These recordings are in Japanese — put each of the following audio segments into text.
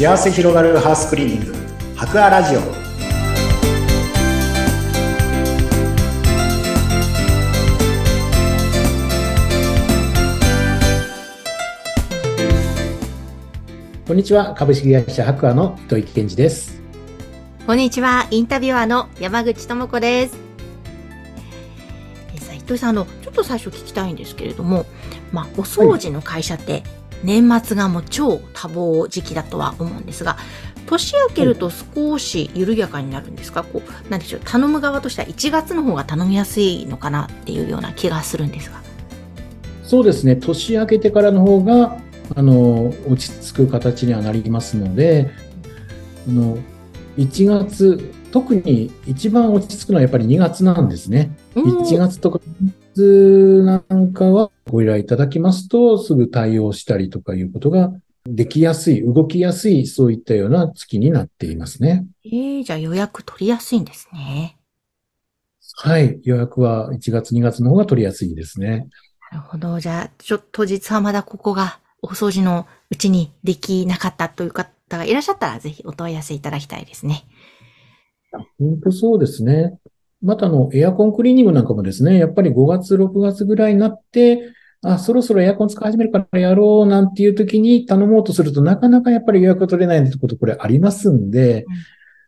幸せ広がるハウスクリーニング。博アラジオ。こんにちは。株式会社博アの糸井健二です。こんにちは。インタビュアーの山口智子です。さあ糸井さんあのちょっと最初聞きたいんですけれどもまあお掃除の会社って年末がもう超多忙時期だとは思うんですが年明けると少し緩やかになるんですか、こう、なんでしょう、頼む側としては1月の方が頼みやすいのかなっていうような気がするんですが。そうですね、年明けてからの方が、あの、落ち着く形にはなりますので、あの、1月、特に一番落ち着くのはやっぱり2月なんですね。1月とか2月なんかはご依頼いただきますと、すぐ対応したりとかいうことができやすい、動きやすい、そういったような月になっていますね。ええー、じゃあ予約取りやすいんですね。はい。予約は1月、2月の方が取りやすいですね。なるほど。じゃあ、ちょっと実はまだここがお掃除のうちにできなかったという方がいらっしゃったら、ぜひお問い合わせいただきたいですね。本当そうですね。またあの、エアコンクリーニングなんかもですね、やっぱり5月、6月ぐらいになって、あ、そろそろエアコン使い始めるからやろうなんていう時に頼もうとするとなかなかやっぱり予約取れないってことこれありますんで、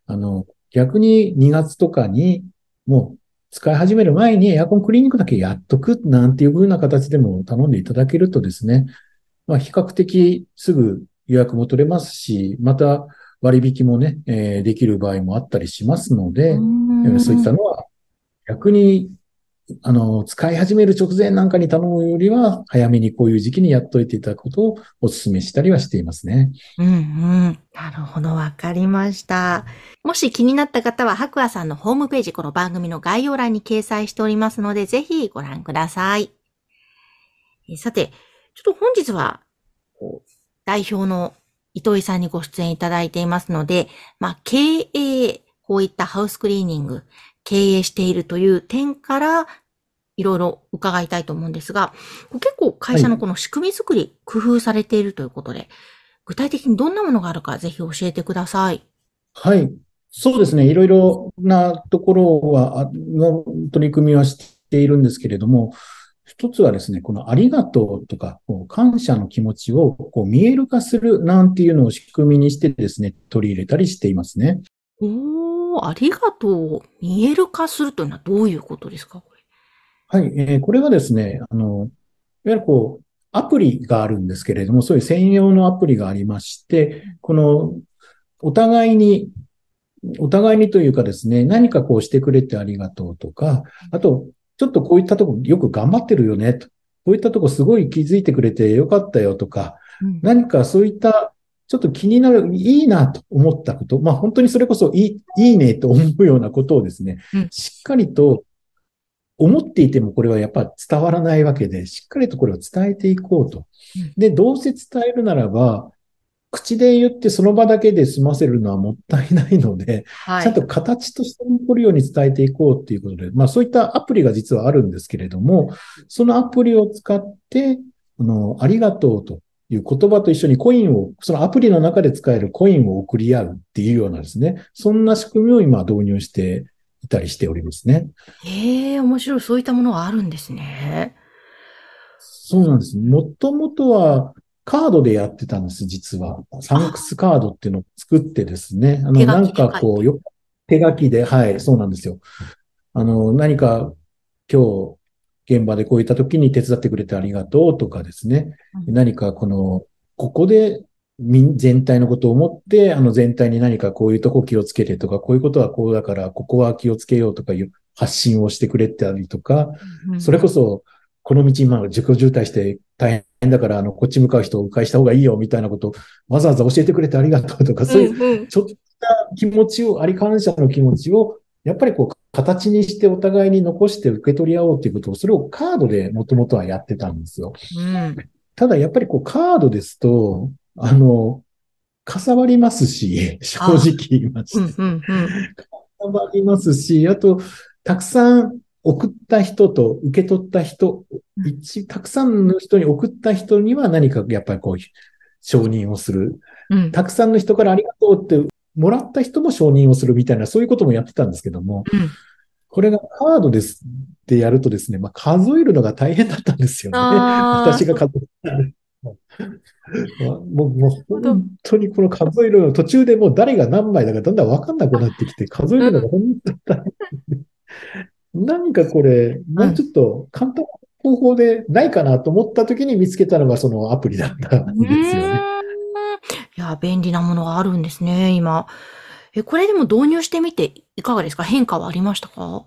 うん、あの、逆に2月とかにもう使い始める前にエアコンクリーニングだけやっとくなんていう風な形でも頼んでいただけるとですね、まあ比較的すぐ予約も取れますし、また割引もね、えー、できる場合もあったりしますので、そういったのは逆にあの、使い始める直前なんかに頼むよりは、早めにこういう時期にやっといていただくことをお勧めしたりはしていますね。うんうん。なるほど、わかりました。もし気になった方は、白亜さんのホームページ、この番組の概要欄に掲載しておりますので、ぜひご覧ください。えさて、ちょっと本日は、代表の糸井さんにご出演いただいていますので、まあ、経営、こういったハウスクリーニング、経営しているという点から、いろいろ伺いたいと思うんですが、結構会社のこの仕組み作り、工夫されているということで、具体的にどんなものがあるか、ぜひ教えてください。はい。そうですね。いろいろなところは、の取り組みはしているんですけれども、一つはですね、このありがとうとか、こう感謝の気持ちをこう見える化するなんていうのを仕組みにしてですね、取り入れたりしていますね。おー、ありがとうを見える化するというのはどういうことですか？はい、えー、これはですね、あの、いわゆるこう、アプリがあるんですけれども、そういう専用のアプリがありまして、この、お互いに、お互いにというかですね、何かこうしてくれてありがとうとか、あと、ちょっとこういったとこよく頑張ってるよねと。こういったとこすごい気づいてくれてよかったよとか、うん、何かそういったちょっと気になる、いいなと思ったこと、まあ本当にそれこそいい、いいねと思うようなことをですね、うん、しっかりと思っていてもこれはやっぱ伝わらないわけで、しっかりとこれを伝えていこうと。で、どうせ伝えるならば、口で言ってその場だけで済ませるのはもったいないので、はい、ちゃんと形として残るように伝えていこうっていうことで、まあそういったアプリが実はあるんですけれども、そのアプリを使って、あの、ありがとうという言葉と一緒にコインを、そのアプリの中で使えるコインを送り合うっていうようなですね、そんな仕組みを今導入していたりしておりますね。へえ、面白い。そういったものがあるんですね。そうなんです。もともとはカードでやってたんです、実は。サンクスカードっていうのを作ってですね。あの、なんかこう、よ、手書きで、はい、そうなんですよ。あの、何か今日、現場でこういった時に手伝ってくれてありがとうとかですね。何かこの、ここで全体のことを思って、あの全体に何かこういうとこ気をつけてとか、こういうことはこうだから、ここは気をつけようとかいう発信をしてくれたりとか、それこそ、この道今、自己渋滞して大変だから、あの、こっち向かう人を迂回した方がいいよ、みたいなことをわざわざ教えてくれてありがとうとか、そういう、ちょっとした気持ちを、あり感謝の気持ちを、やっぱりこう、形にしてお互いに残して受け取り合おうということを、それをカードでもともとはやってたんですよ。うん、ただ、やっぱりこう、カードですと、あの、かさばりますし、正直言いまして。かさばりますし、あと、たくさん送った人と受け取った人、一、たくさんの人に送った人には何かやっぱりこう、承認をする。うん、たくさんの人からありがとうってもらった人も承認をするみたいな、そういうこともやってたんですけども、うん、これがカードですってやるとですね、まあ、数えるのが大変だったんですよね。私が数えた。もう、もう本当にこの数えるの途中でもう誰が何枚だかだんだんわかんなくなってきて、数えるのが本当に大変。何かこれ、もうちょっと簡単な方法でないかなと思った時に見つけたのがそのアプリだったんですよね。いや、便利なものがあるんですね、今。え、これでも導入してみていかがですか？変化はありましたか？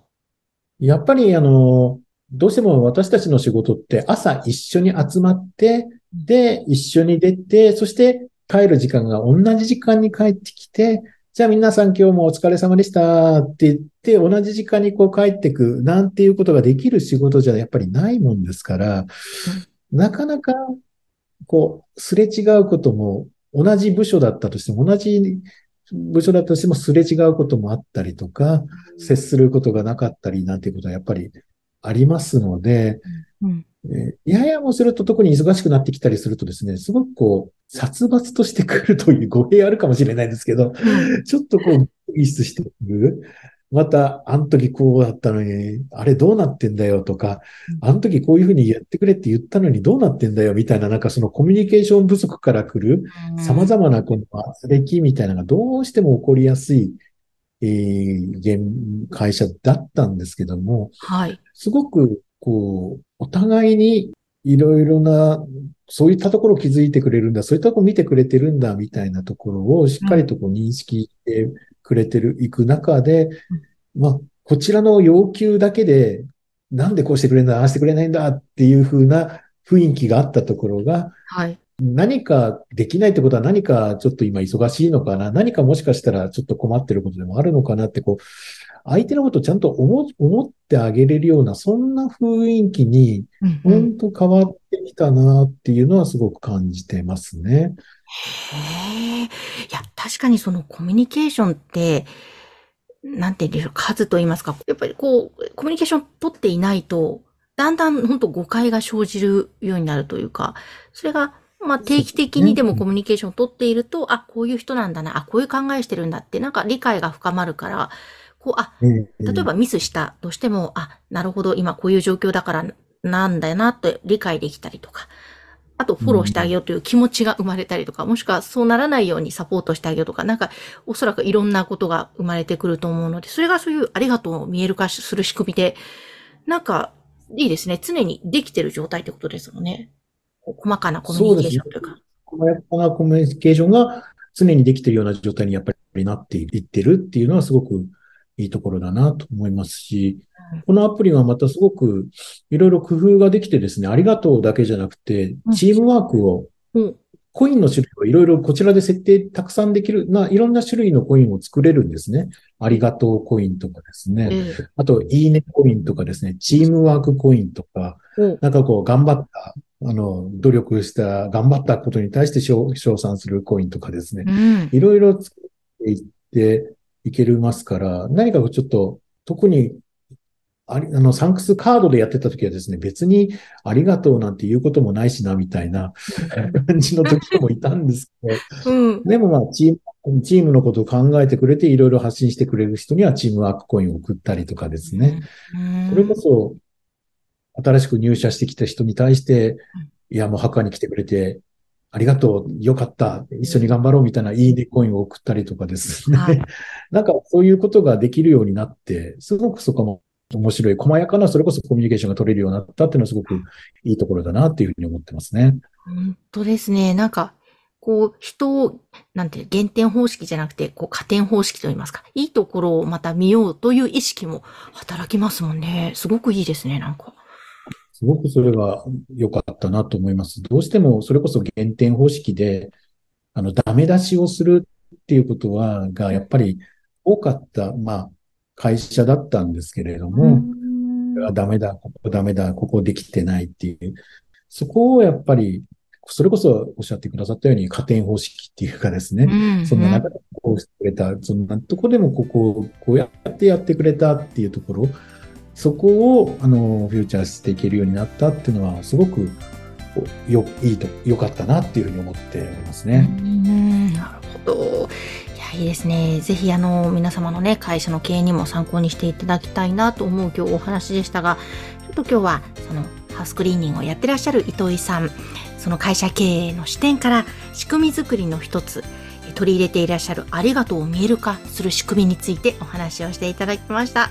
やっぱりあの、どうしても私たちの仕事って朝一緒に集まって、で、一緒に出て、そして帰る時間が同じ時間に帰ってきて、じゃあ皆さん今日もお疲れ様でした。って言って、同じ時間にこう帰ってくなんていうことができる仕事じゃやっぱりないもんですから、なかなかこう、すれ違うことも同じ部署だったとしても、同じ部署だったとしてもすれ違うこともあったりとか、接することがなかったりなんていうことはやっぱりありますので、うん。えややもすると特に忙しくなってきたりするとですね、すごくこう、殺伐としてくるという語弊あるかもしれないですけど、ちょっとこう、意識してくる。また、あの時こうだったのに、あれどうなってんだよとか、あの時こういうふうにやってくれって言ったのにどうなってんだよみたいな、なんかそのコミュニケーション不足から来る様々なこの圧力みたいなのがどうしても起こりやすい、えー、会社だったんですけども、はい。すごく、こう、お互いにいろいろな、そういったところを気づいてくれるんだ、そういったところを見てくれてるんだ、みたいなところをしっかりとこう認識してくれてる、いく中で、まあ、こちらの要求だけで、なんでこうしてくれんだ、ああしてくれないんだっていう風な雰囲気があったところが、はい。何かできないってことは何かちょっと今忙しいのかな何かもしかしたらちょっと困ってることでもあるのかなってこう、相手のことをちゃんと思思ってあげれるような、そんな雰囲気に、本当変わってきたなっていうのはすごく感じてますね。へえ。いや、確かにそのコミュニケーションって、なんて言うんでしょう、数と言いますか、やっぱりこう、コミュニケーション取っていないと、だんだん本当誤解が生じるようになるというか、それが、まあ定期的にでもコミュニケーションを取っていると、あ、こういう人なんだな、あ、こういう考えしてるんだって、なんか理解が深まるから、こう、あ、例えばミスしたとしても、あ、なるほど、今こういう状況だからなんだよなって理解できたりとか、あとフォローしてあげようという気持ちが生まれたりとか、もしくはそうならないようにサポートしてあげようとか、なんかおそらくいろんなことが生まれてくると思うので、それがそういうありがとうを見える化する仕組みで、なんかいいですね。常にできてる状態ってことですもんね。細かなコミュニケーションというか。細かなコミュニケーションが常にできてるような状態にやっぱりなっていってるっていうのはすごくいいところだなと思いますし、このアプリはまたすごくいろいろ工夫ができてですね、ありがとうだけじゃなくて、チームワークを、コインの種類をいろいろこちらで設定たくさんできる、な、いろんな種類のコインを作れるんですね。ありがとうコインとかですね。あと、いいねコインとかですね、チームワークコインとか、なんかこう、頑張った、あの、努力した、頑張ったことに対して称賛するコインとかですね。いろいろ作っていっていけますから、何かちょっと、特にあり、あの、サンクスカードでやってた時はですね、別にありがとうなんて言うこともないしな、みたいな 感じの時もいたんですけど、うん、でもまあ、チーム、チームのことを考えてくれて、いろいろ発信してくれる人にはチームワークコインを送ったりとかですね。うん、それこそ、新しく入社してきた人に対して、いや、もうハッカーに来てくれて、ありがとう、よかった、一緒に頑張ろうみたいないいねコインを送ったりとかですね。なんかそういうことができるようになって、すごくそこも面白い、細やかな、それこそコミュニケーションが取れるようになったっていうのはすごくいいところだなっていうふうに思ってますね。本当ですね。なんか、こう、人を、なんていう、減点方式じゃなくて、こう、加点方式といいますか、いいところをまた見ようという意識も働きますもんね。すごくいいですね、なんか。すごくそれが良かったなと思います。どうしてもそれこそ減点方式で、あの、ダメ出しをするっていうことは、がやっぱり多かった、まあ、会社だったんですけれども、ダメだ、ここダメだ、ここできてないっていう。そこをやっぱり、それこそおっしゃってくださったように加点方式っていうかですね、うんうん、そんな中でこうしてくれた、そんなとこでもここをこうやってやってくれたっていうところ、そこを、あの、フューチャーしていけるようになったっていうのは、すごくよ、いいと、良かったなっていうふうに思っておりますね。うんど。いや、いいですね。ぜひ、あの、皆様のね、会社の経営にも参考にしていただきたいなと思う今日お話でしたが、ちょっと今日は、その、ハウスクリーニングをやってらっしゃる糸井さん、その会社経営の視点から仕組み作りの一つ、取り入れていらっしゃるありがとうを見える化する仕組みについてお話をしていただきました。